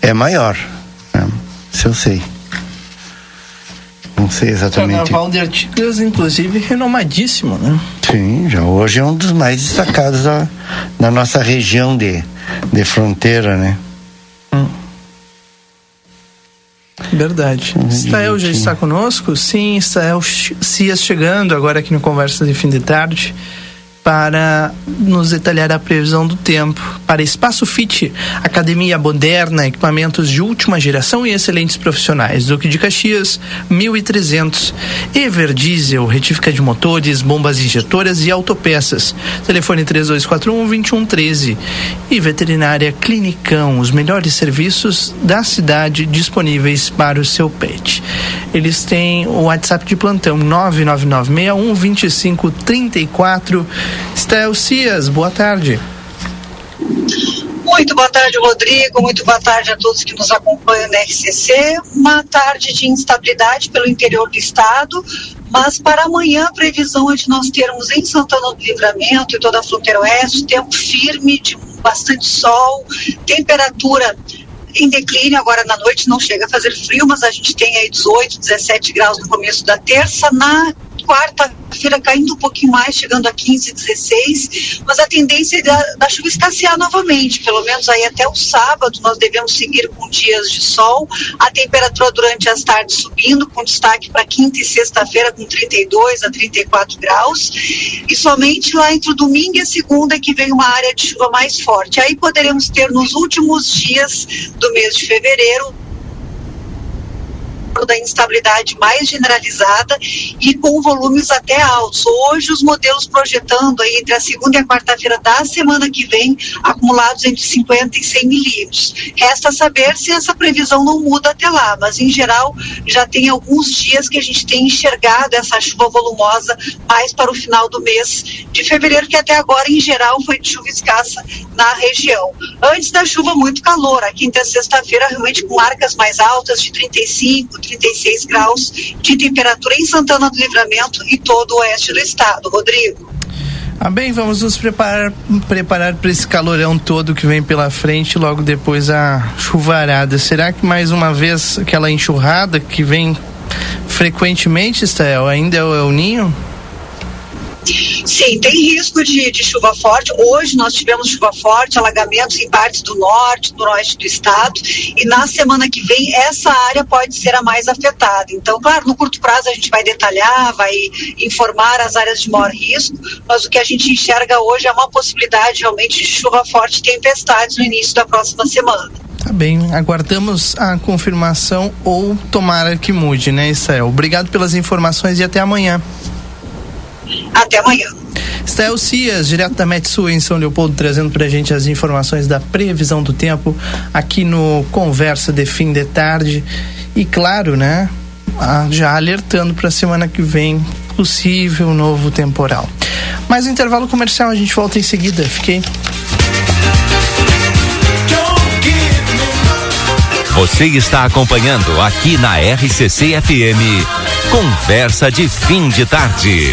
Speaker 14: é maior. Né? Isso eu sei. Não sei exatamente.
Speaker 1: Carnaval de Artigas, inclusive, renomadíssimo, né?
Speaker 14: Sim, já hoje é um dos mais destacados da, da nossa região de, de fronteira, né?
Speaker 1: Verdade. Estael já está conosco? Sim, Estael Ch- Cias chegando agora aqui no Conversa de Fim de Tarde para nos detalhar a previsão do tempo. Para Espaço Fit, academia moderna, equipamentos de última geração e excelentes profissionais. Duque de Caxias, 1300. Ever Diesel, retífica de motores, bombas injetoras e autopeças. Telefone 3241-2113. E Veterinária Clinicão, os melhores serviços da cidade disponíveis para o seu pet. Eles têm o WhatsApp de plantão 999612534. Estel Cias, boa tarde.
Speaker 15: Muito boa tarde, Rodrigo. Muito boa tarde a todos que nos acompanham na RCC. Uma tarde de instabilidade pelo interior do estado, mas para amanhã a previsão é de nós termos em Santana do Livramento e toda a fronteira oeste tempo firme, de bastante sol, temperatura em declínio agora na noite, não chega a fazer frio, mas a gente tem aí 18, 17 graus no começo da terça. Na quarta-feira caindo um pouquinho mais, chegando a 15, 16, mas a tendência da, da chuva escassear novamente, pelo menos aí até o sábado nós devemos seguir com dias de sol, a temperatura durante as tardes subindo, com destaque para quinta e sexta-feira com 32 a 34 graus, e somente lá entre o domingo e a segunda que vem uma área de chuva mais forte. Aí poderemos ter nos últimos dias do mês de fevereiro da instabilidade mais generalizada e com volumes até altos. Hoje, os modelos projetando aí entre a segunda e a quarta-feira da semana que vem, acumulados entre 50 e 100 milímetros. Resta saber se essa previsão não muda até lá, mas em geral já tem alguns dias que a gente tem enxergado essa chuva volumosa mais para o final do mês de fevereiro, que até agora, em geral, foi de chuva escassa na região. Antes da chuva, muito calor. A quinta e sexta-feira, realmente com marcas mais altas, de 35, 36 graus de temperatura em Santana do Livramento e todo o oeste do estado. Rodrigo.
Speaker 1: Ah, bem, vamos nos preparar preparar para esse calorão todo que vem pela frente, logo depois a chuvarada. Será que mais uma vez aquela enxurrada que vem frequentemente, Estael, ainda é o El Ninho?
Speaker 15: Sim, tem risco de, de, chuva forte. Hoje nós tivemos chuva forte, alagamentos em partes do norte, do oeste do estado. E na semana que vem, essa área pode ser a mais afetada. Então, claro, no curto prazo a gente vai detalhar, vai informar as áreas de maior risco, mas o que a gente enxerga hoje é uma possibilidade realmente de chuva forte e tempestades no início da próxima semana.
Speaker 1: Tá bem, aguardamos a confirmação ou tomara que mude, né, Israel? Obrigado pelas informações e até amanhã.
Speaker 15: Até amanhã.
Speaker 1: Stael Cias, direto da Metsu em São Leopoldo, trazendo pra gente as informações da previsão do tempo aqui no Conversa de Fim de Tarde. E claro, né, já alertando para a semana que vem possível novo temporal. Mais um intervalo comercial, a gente volta em seguida. Fiquei.
Speaker 7: Você está acompanhando aqui na RCC FM. Conversa de fim de tarde.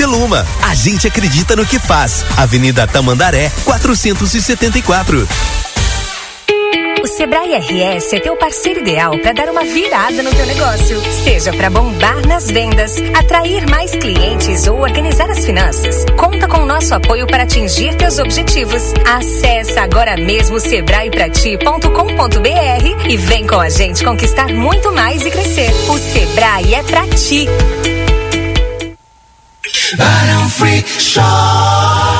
Speaker 8: Feluma. A gente acredita no que faz. Avenida Tamandaré, 474.
Speaker 9: O Sebrae RS é teu parceiro ideal para dar uma virada no teu negócio. Seja para bombar nas vendas, atrair mais clientes ou organizar as finanças. Conta com o nosso apoio para atingir teus objetivos. Acesse agora mesmo sebraeprati.com.br e vem com a gente conquistar muito mais e crescer. O Sebrae é pra ti.
Speaker 10: Barão Free Shop.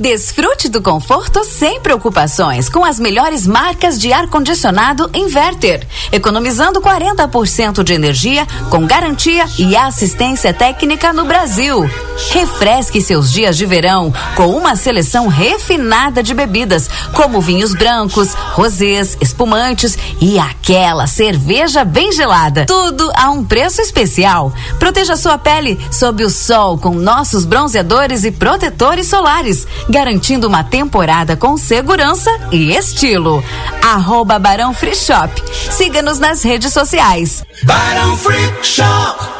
Speaker 11: Desfrute do conforto sem preocupações com as melhores marcas de ar-condicionado Inverter, economizando 40% de energia com garantia e assistência técnica no Brasil. Refresque seus dias de verão com uma seleção refinada de bebidas, como vinhos brancos, rosés, espumantes e aquela cerveja bem gelada. Tudo a um preço especial. Proteja sua pele sob o sol com nossos bronzeadores e protetores solares garantindo uma temporada com segurança e estilo. Arroba Barão Free Shop. Siga-nos nas redes sociais.
Speaker 10: Barão Free Shop.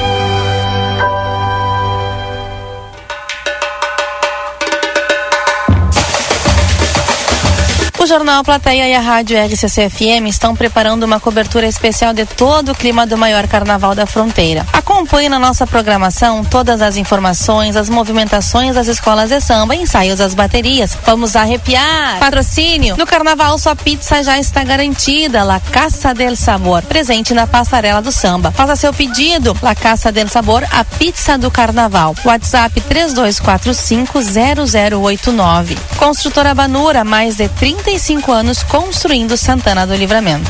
Speaker 3: Jornal Plateia e a Rádio RCC-FM estão preparando uma cobertura especial de todo o clima do maior carnaval da fronteira. Acompanhe na nossa programação todas as informações, as movimentações das escolas de samba, ensaios das baterias. Vamos arrepiar! Patrocínio! No carnaval, sua pizza já está garantida. La Caça del Sabor, presente na passarela do samba. Faça seu pedido. La Caça del Sabor, a pizza do carnaval. WhatsApp 32450089. Construtora Banura, mais de 35 anos construindo Santana do Livramento.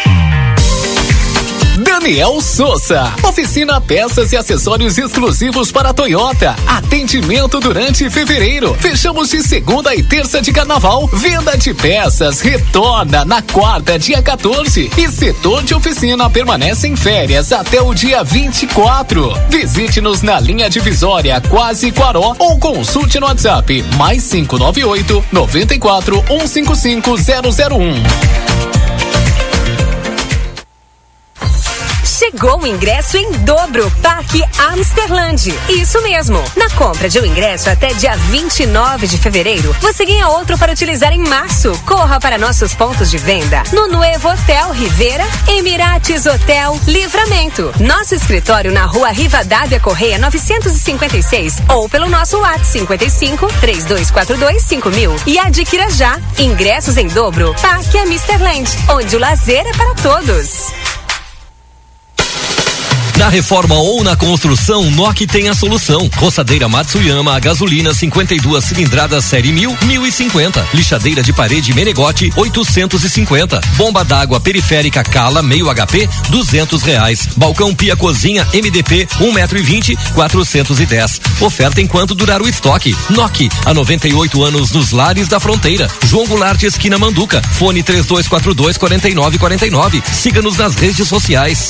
Speaker 12: Daniel Souza. Oficina peças e acessórios exclusivos para a Toyota. Atendimento durante fevereiro. Fechamos de segunda e terça de carnaval. Venda de peças retorna na quarta, dia 14. E setor de oficina permanece em férias até o dia 24. Visite-nos na linha divisória Quase Quaró ou consulte no WhatsApp mais 598 94 155 001.
Speaker 9: Chegou o ingresso em dobro, Parque Amsterland. Isso mesmo. Na compra de um ingresso até dia 29 de fevereiro, você ganha outro para utilizar em março. Corra para nossos pontos de venda no Nuevo Hotel Rivera, Emirates Hotel Livramento. Nosso escritório na rua Rivadavia Correia 956 ou pelo nosso WhatsApp 55 3242 5000 e adquira já ingressos em dobro. Parque Amsterland, onde o lazer é para todos.
Speaker 16: Na reforma ou na construção, NOC tem a solução. Roçadeira Matsuyama a gasolina 52 cilindradas série 1000, 1050. Lixadeira de parede Menegote 850. Bomba d'água periférica Cala meio HP 200 reais. Balcão pia cozinha MDP 1 metro e 20 410. Oferta enquanto durar o estoque. NOC há 98 anos nos lares da fronteira. João Goulart esquina Manduca. Fone 3242 4949. Siga-nos nas redes sociais.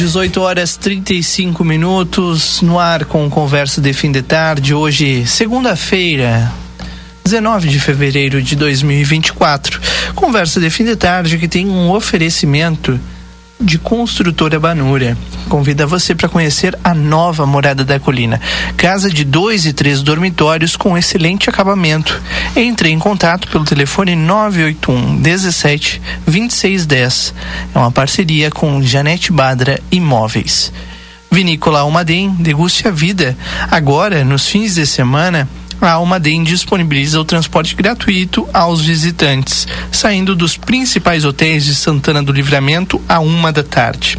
Speaker 1: 18 horas 35 minutos, no ar com conversa de fim de tarde. Hoje, segunda-feira, 19 de fevereiro de 2024. Conversa de fim de tarde que tem um oferecimento de Construtora Banura. Convida você para conhecer a nova Morada da Colina. Casa de dois e três dormitórios com excelente acabamento. Entre em contato pelo telefone 981 17 2610. É uma parceria com Janete Badra Imóveis. Vinícola Almaden, deguste a vida. Agora, nos fins de semana, a Almaden disponibiliza o transporte gratuito aos visitantes, saindo dos principais hotéis de Santana do Livramento a uma da tarde.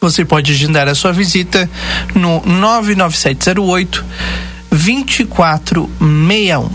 Speaker 1: Você pode agendar a sua visita no 99708 2461.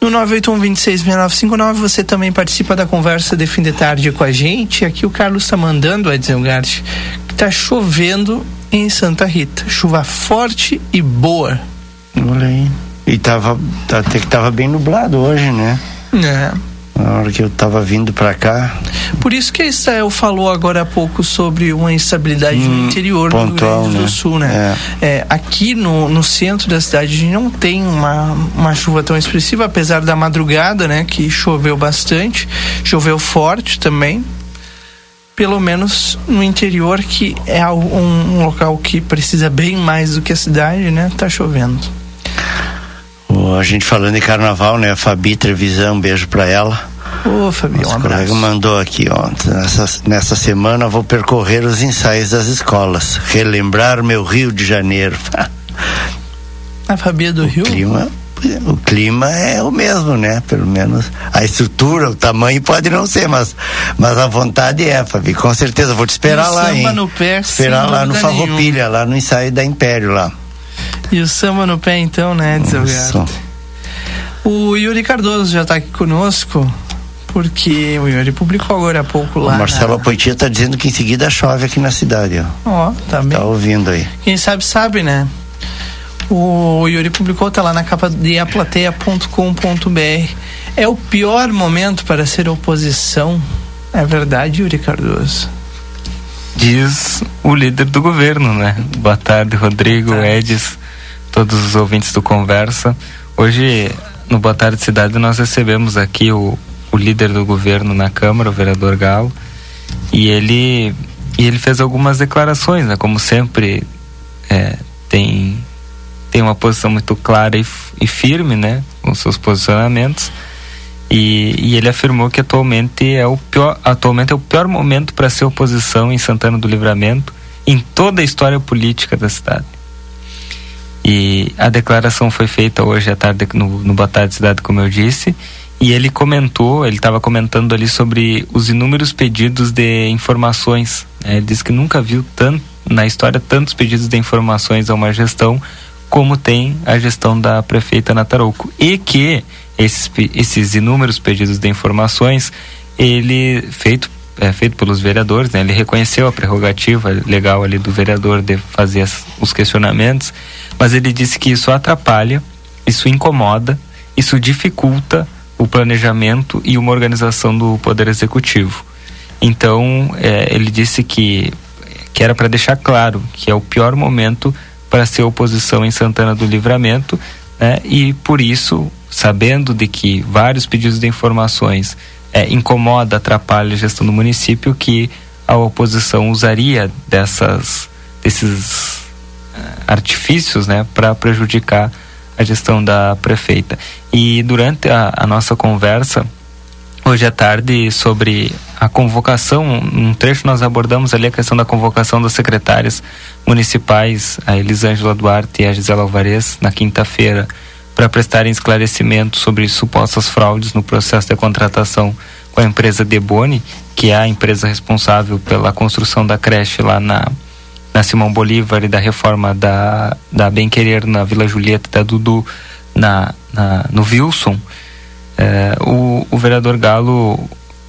Speaker 1: No 981-266959 você também participa da conversa de fim de tarde com a gente. Aqui o Carlos está mandando, Edzelgard, que está chovendo em Santa Rita. Chuva forte e boa.
Speaker 14: Olha aí. E tava, até que tava bem nublado hoje, né?
Speaker 1: É.
Speaker 14: Na hora que eu tava vindo para cá.
Speaker 1: Por isso que a Israel falou agora há pouco sobre uma instabilidade hum, no interior
Speaker 14: pontual,
Speaker 1: do Rio Grande do
Speaker 14: né?
Speaker 1: Sul, né? É. É, aqui no, no centro da cidade a gente não tem uma, uma chuva tão expressiva, apesar da madrugada, né? Que choveu bastante, choveu forte também. pelo menos no interior, que é um, um local que precisa bem mais do que a cidade, né? Tá chovendo.
Speaker 14: O- A gente falando em carnaval, né? A Fabi Trevisan, um beijo pra ela.
Speaker 1: Ô, Fabi, um
Speaker 14: Nosso
Speaker 1: abraço.
Speaker 14: colega mandou aqui ontem. Nessa, nessa semana vou percorrer os ensaios das escolas. Relembrar meu Rio de Janeiro. *laughs*
Speaker 1: A Fabi é do Rio?
Speaker 14: clima, o clima é o mesmo, né? Pelo menos a estrutura, o tamanho pode não ser, mas, mas a vontade é, Fabi. Com certeza, vou te esperar
Speaker 1: o
Speaker 14: lá, hein?
Speaker 1: no pé,
Speaker 14: esperar lá no Farroupilha, lá no ensaio da Império lá.
Speaker 1: E o samba no pé, então, né, Delgado? O Yuri Cardoso já tá aqui conosco, porque o Yuri publicou agora há pouco
Speaker 14: O
Speaker 1: lá.
Speaker 14: Marcelo
Speaker 1: na-
Speaker 14: Apoitia tá dizendo que em seguida chove aqui na cidade, ó.
Speaker 1: Ó, tá bem.
Speaker 14: Tá ouvindo aí.
Speaker 1: Quem sabe, sabe, né? O Yuri publicou, tá lá na capa de aplateia.com.br. É o pior momento para ser oposição. É verdade, Yuri Cardoso?
Speaker 17: diz o líder do governo, né? Boa tarde, Rodrigo, Edis, todos os ouvintes do Conversa. Hoje, no Boa Tarde Cidade, nós recebemos aqui o, o líder do governo na Câmara, o vereador Galo, e ele, e ele fez algumas declarações, né? Como sempre, é, tem, tem uma posição muito clara e, e firme, né? Com seus posicionamentos. E, e ele afirmou que atualmente é o pior, atualmente é o pior momento para ser oposição em Santana do Livramento em toda a história política da cidade. E a declaração foi feita hoje à tarde no, no Boa Tarde Cidade, como eu disse, e ele comentou, ele estava comentando ali sobre os inúmeros pedidos de informações. né? Ele disse que nunca viu tanto, na história tantos pedidos de informações a uma gestão como tem a gestão da prefeita Natarouco. E que esses, esses inúmeros pedidos de informações, ele feito é, feito pelos vereadores, né? ele reconheceu a prerrogativa legal ali do vereador de fazer as- os questionamentos, mas ele disse que isso atrapalha, isso incomoda, isso dificulta o planejamento e uma organização do poder executivo. Então, é, ele disse que que era para deixar claro que é o pior momento para ser oposição em Santana do Livramento, né? E por isso, sabendo de que vários pedidos de informações é, incomoda, atrapalha a gestão do município, que a oposição usaria dessas desses artifícios, né, para prejudicar a gestão da prefeita. E durante a, a nossa conversa hoje à tarde sobre a convocação, um trecho nós abordamos ali a questão da convocação das secretárias municipais, a Elisângela Duarte e a Gisela Alvarez, na quinta-feira, para prestarem esclarecimento sobre supostas fraudes no processo de contratação com a empresa Deboni, que é a empresa responsável pela construção da creche lá na, na Simão Bolívar e da reforma da, da Bem Querer na Vila Julieta, da Dudu na, na, no Wilson. É, o, o vereador Galo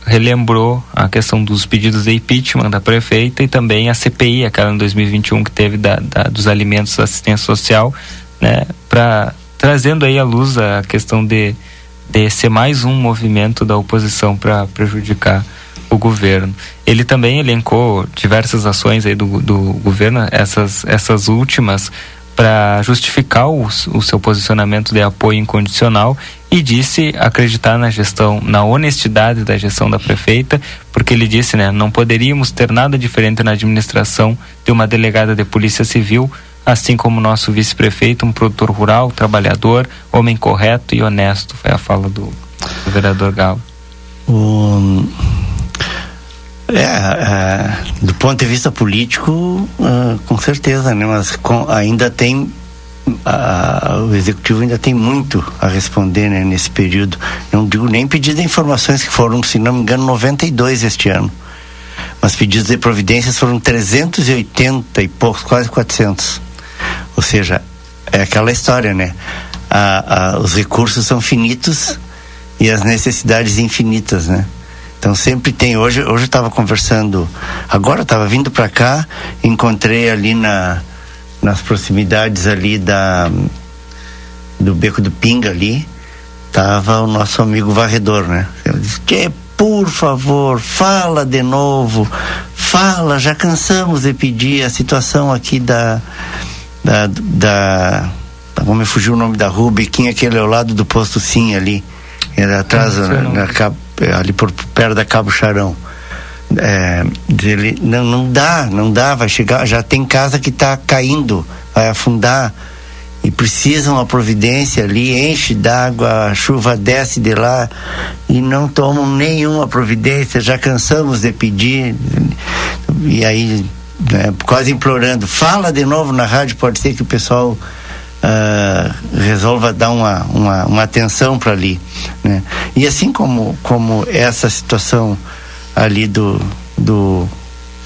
Speaker 17: relembrou a questão dos pedidos de impeachment da prefeita e também a CPI, aquela em 2021 que teve da, da- dos alimentos da assistência social, né, para trazendo aí à luz a questão de, de ser mais um movimento da oposição para prejudicar o governo. Ele também elencou diversas ações aí do, do governo, essas, essas últimas para justificar o, o seu posicionamento de apoio incondicional e disse acreditar na gestão, na honestidade da gestão da prefeita, porque ele disse, né, não poderíamos ter nada diferente na administração de uma delegada de polícia civil, assim como nosso vice-prefeito, um produtor rural, trabalhador, homem correto e honesto, foi a fala do, do vereador Galo.
Speaker 14: O- é, é, do ponto de vista político, ah, com certeza, né? Mas com- ainda tem ah, o executivo ainda tem muito a responder né, nesse período. Não digo nem pedido de informações que foram, se não me engano, 92 este ano. Mas pedidos de providências foram 380 e poucos, quase 400. Ou seja, é aquela história, né? Os recursos são finitos e as necessidades infinitas, né? Então sempre tem. Hoje, hoje eu estava conversando. Agora eu estava vindo para cá, encontrei ali na, nas proximidades ali da do beco do Pinga ali, tava o nosso amigo varredor, né? Eu disse, que por favor, fala de novo, fala, já cansamos de pedir a situação aqui da da, da como me fugiu o nome da rua, Bequinho, aquele ao lado do posto Sim ali, era atrás,
Speaker 17: o
Speaker 14: na, na ali por perto da Cabo Charão. é, dele, não, não dá, não dá, vai chegar, já tem casa que está caindo, vai afundar e precisam uma providência ali, enche d'água, a chuva desce de lá e não tomam nenhuma providência, já cansamos de pedir e aí né, quase implorando, fala de novo na rádio, pode ser que o pessoal uh, resolva dar uma, uma, uma atenção para ali, né? E assim como, como essa situação ali do, do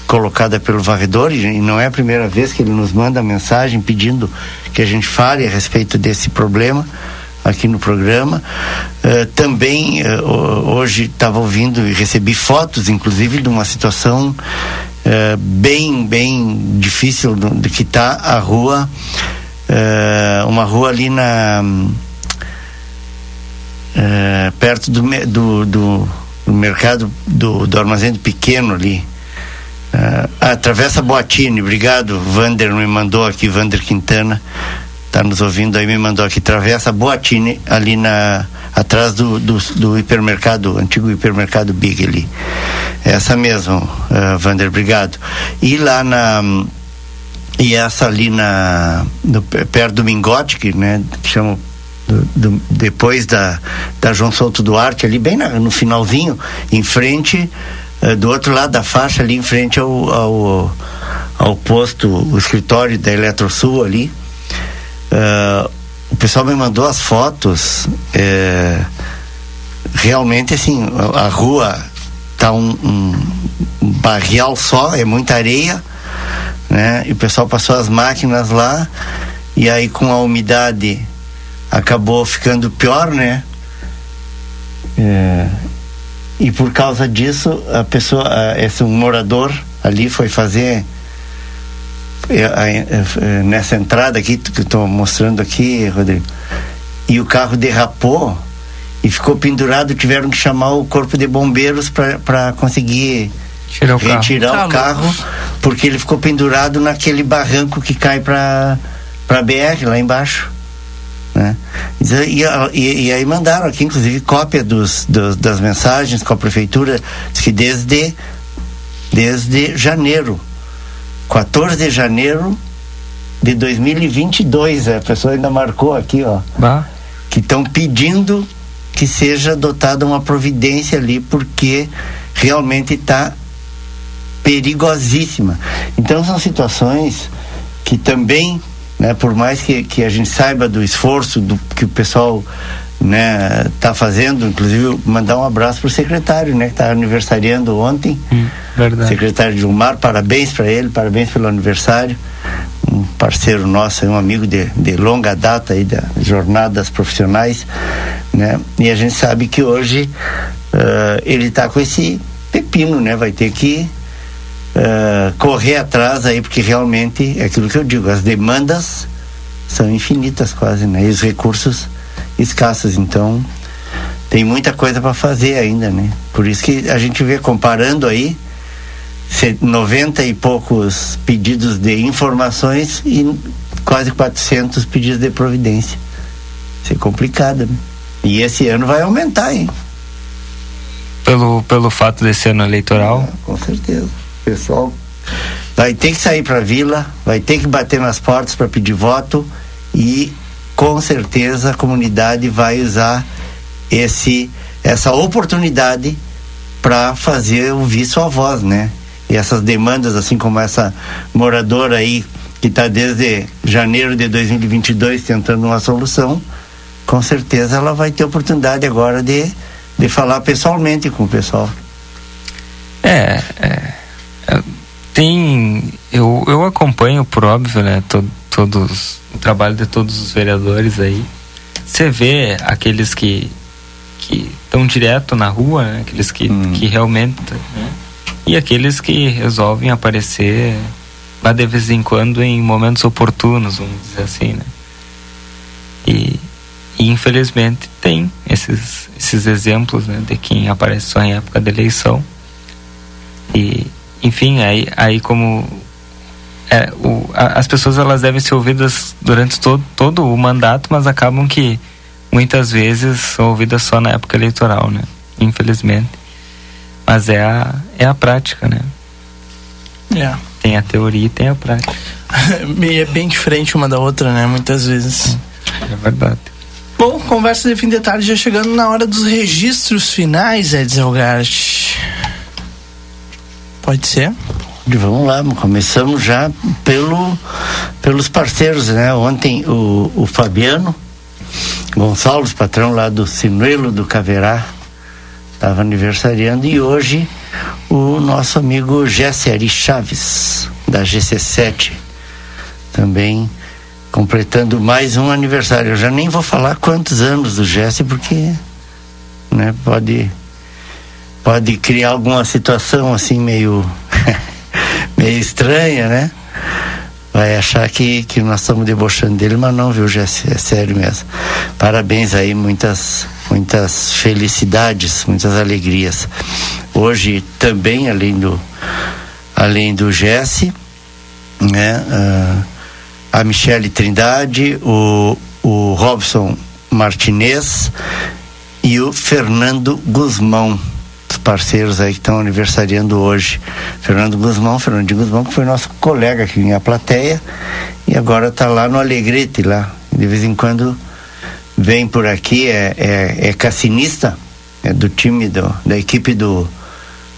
Speaker 14: colocada pelo varredor e não é a primeira vez que ele nos manda mensagem pedindo que a gente fale a respeito desse problema aqui no programa. Uh, também uh, hoje estava ouvindo e recebi fotos, inclusive, de uma situação uh, bem, bem difícil de que está a rua, uma rua ali na perto do, do, do, do mercado do, do armazém pequeno ali. Uh, atravessa Boatini, obrigado. Vander me mandou aqui, Vander Quintana, está nos ouvindo aí, me mandou aqui. Travessa Boatini, ali na atrás do, do, do hipermercado, antigo hipermercado Big ali. Essa mesmo, uh, Vander, obrigado. E lá na. E essa ali na. No, perto do Mingote, que, né, que chama do, do, depois da, da João Souto Duarte, ali bem na, no finalzinho, em frente eh, do outro lado da faixa, ali em frente ao, ao, ao posto, o escritório da Eletrosul ali. Uh, o pessoal me mandou as fotos. É, realmente, assim, a, a rua tá um, um, um, barrial só, é muita areia, né? E o pessoal passou as máquinas lá, e aí com a umidade acabou ficando pior, né? É, e por causa disso a pessoa esse um morador ali foi fazer é, nessa entrada aqui que estou mostrando aqui Rodrigo e o carro derrapou e ficou pendurado tiveram que chamar o corpo de bombeiros para conseguir
Speaker 17: Tirar o
Speaker 14: retirar
Speaker 17: carro.
Speaker 14: o carro porque ele ficou pendurado naquele barranco que cai para para BR lá embaixo né? E, e, e, aí mandaram aqui, inclusive, cópia dos, dos, das mensagens com a prefeitura, diz que desde, desde janeiro, 14 de janeiro de 2022, a pessoa ainda marcou aqui, ó,
Speaker 17: bah.
Speaker 14: que estão pedindo que seja adotada uma providência ali, porque realmente está perigosíssima. Então são situações que também né? Por mais que, que a gente saiba do esforço do que o pessoal né tá fazendo, inclusive mandar um abraço pro secretário, né, que tá aniversariando ontem.
Speaker 17: Hum, verdade.
Speaker 14: Secretário Gilmar, parabéns para ele, parabéns pelo aniversário. Um parceiro nosso, um amigo de, de longa data aí das jornadas profissionais, né? E a gente sabe que hoje uh, ele tá com esse pepino, né? Vai ter que uh, correr atrás aí, porque realmente é aquilo que eu digo, as demandas são infinitas quase, né? E os recursos escassos, então tem muita coisa para fazer ainda, né? Por isso que a gente vê comparando aí 90 e poucos pedidos de informações e quase 400 pedidos de providência. Isso é complicado, né? E esse ano vai aumentar, hein?
Speaker 17: Pelo, pelo fato desse ano eleitoral?
Speaker 14: É, com certeza pessoal vai ter que sair para a vila, vai ter que bater nas portas para pedir voto e com certeza a comunidade vai usar esse essa oportunidade para fazer ouvir sua voz, né? E essas demandas, assim como essa moradora aí que está desde janeiro de 2022 tentando uma solução, com certeza ela vai ter oportunidade agora de, de falar pessoalmente com o pessoal.
Speaker 17: É, é tem eu, eu acompanho por óbvio né to, todos o trabalho de todos os vereadores aí você vê aqueles que que estão direto na rua né? aqueles que, hum. que realmente né? e aqueles que resolvem aparecer lá de vez em quando em momentos oportunos vamos dizer assim né e, e infelizmente tem esses esses exemplos né, de quem aparece só em época de eleição e enfim, aí, aí como é, o, a, as pessoas elas devem ser ouvidas durante todo, todo o mandato, mas acabam que muitas vezes são ouvidas só na época eleitoral, né? Infelizmente. Mas é a, é a prática, né?
Speaker 1: É.
Speaker 17: Tem a teoria e tem a prática. *laughs*
Speaker 1: E é bem diferente uma da outra, né? Muitas vezes.
Speaker 17: É verdade.
Speaker 1: Bom, conversa de fim de tarde já chegando na hora dos registros finais, Edson Elgart. Pode ser?
Speaker 14: Vamos lá, começamos já pelo, pelos parceiros, né? Ontem o, o Fabiano Gonçalves, patrão lá do Sinuelo do Caverá, estava aniversariando e hoje o nosso amigo Jesse Ari Chaves, da GC7, também completando mais um aniversário. Eu já nem vou falar quantos anos do Jesse, porque né, pode, pode criar alguma situação assim meio, *laughs* meio estranha, né? Vai achar que, que nós estamos debochando dele, mas não, viu, Jesse? É sério mesmo. Parabéns aí, muitas, muitas felicidades, muitas alegrias. Hoje também, além do, além do Jesse, né? Uh, a Michele Trindade, o, o Robson Martinez e o Fernando Guzmão, parceiros aí que estão aniversariando hoje. Fernando Guzmão, Fernandinho Guzmão, que foi nosso colega aqui em a plateia e agora está lá no Alegrete, lá. De vez em quando vem por aqui, é, é, é cassinista, é do time, do, da equipe do,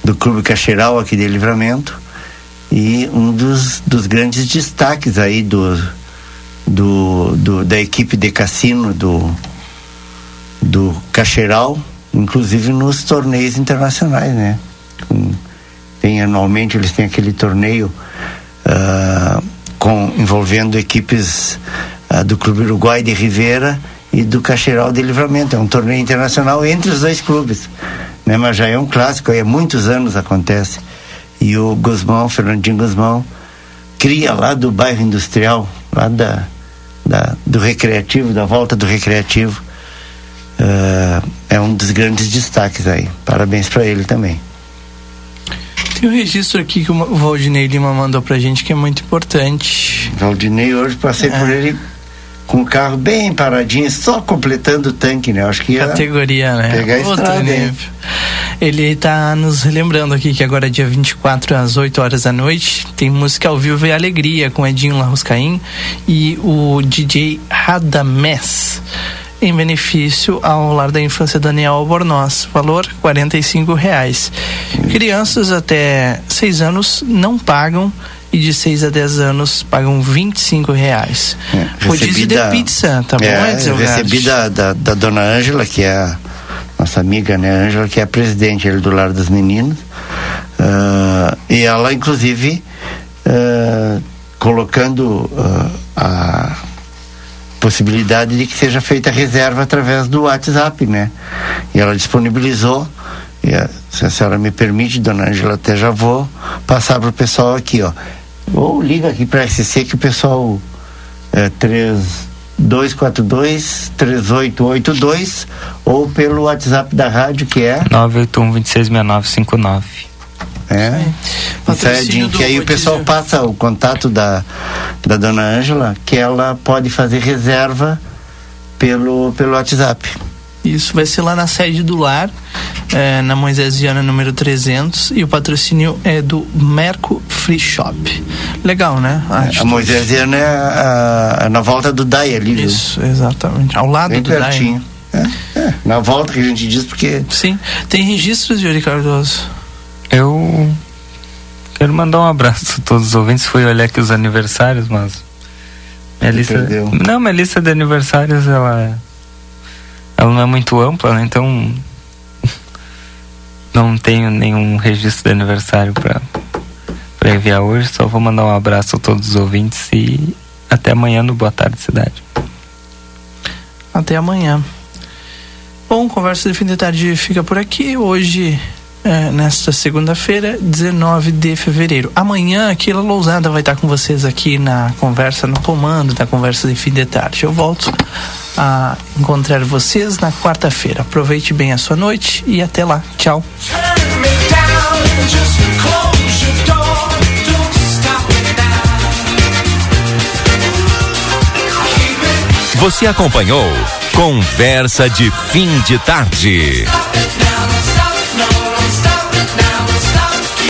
Speaker 14: do Clube Caxeiral aqui de Livramento e um dos, dos grandes destaques aí do, do, do da equipe de cassino do do Caxeiral, inclusive nos torneios internacionais, né? Tem anualmente eles têm aquele torneio uh, com envolvendo equipes uh, do Clube Uruguai de Rivera e do Caxeiral de Livramento. É um torneio internacional entre os dois clubes, né? Mas já é um clássico, há muitos anos acontece. E o Guzmão, Fernandinho Guzmão, cria lá do bairro industrial, lá da, da do recreativo, da volta do recreativo. Uh, é um dos grandes destaques aí. Parabéns para ele também.
Speaker 1: Tem um registro aqui que o Valdinei Lima mandou pra gente que é muito importante.
Speaker 14: Valdinei, hoje passei é. por ele com o carro bem paradinho, só completando o tanque, né? Acho que ia
Speaker 1: Categoria, né?
Speaker 14: Pegar a
Speaker 1: Outro
Speaker 14: estrada,
Speaker 1: nível. Ele está nos lembrando aqui que agora é dia 24 às 8 horas da noite. Tem música ao vivo e alegria com Edinho Larruscaim e o DJ Radamés em benefício ao Lar da Infância Daniel Albornoz, valor 45 reais. Crianças até 6 anos não pagam e de 6 a 10 anos pagam 25 reais.
Speaker 14: É,
Speaker 1: Rodízio de pizza, tá bom,
Speaker 14: é,
Speaker 1: Edson
Speaker 14: eu recebi da, da, da dona Ângela, que é a nossa amiga, né, Ângela, que é a presidente ali do Lar dos Meninos. Ah, e ela, inclusive, ah, colocando ah, a possibilidade de que seja feita a reserva através do WhatsApp, né? E ela disponibilizou. E a, se a senhora me permite, dona Ângela, até já vou passar para o pessoal aqui, ó. Ou liga aqui para a SC que o pessoal é 3242 3882 ou pelo WhatsApp da rádio que é
Speaker 17: 981 266959.
Speaker 14: É. Isso é, Edinho, que aí o pessoal passa o contato da, da dona Ângela, que ela pode fazer reserva pelo, pelo WhatsApp.
Speaker 1: Isso vai ser lá na sede do lar, é, na Moisesiana número 300, e o patrocínio é do Merco Free Shop. Legal, né?
Speaker 14: a Moisesiana é a- a- na volta do DAI ali?
Speaker 1: Isso, exatamente. Ao lado
Speaker 14: Bem
Speaker 1: do DAI.
Speaker 14: pertinho. É, é, na volta que a gente diz, porque.
Speaker 1: Sim. Tem registros, Yuri Cardoso?
Speaker 17: Eu quero mandar um abraço a todos os ouvintes. Fui olhar aqui os aniversários, mas. Minha lista,
Speaker 14: perdeu.
Speaker 17: não, minha lista de aniversários ela, ela não é muito ampla, né? Então *laughs* não tenho nenhum registro de aniversário para para enviar hoje. Só vou mandar um abraço a todos os ouvintes e até amanhã no Boa Tarde Cidade.
Speaker 1: Até amanhã. Bom, conversa de fim de tarde fica por aqui. Hoje, é, nesta segunda-feira, 19 de fevereiro. Amanhã, Aquila Lousada vai estar com vocês aqui na conversa, no comando da conversa de fim de tarde. Eu volto a encontrar vocês na quarta-feira. Aproveite bem a sua noite e até lá. Tchau.
Speaker 7: Você acompanhou Conversa de Fim de Tarde.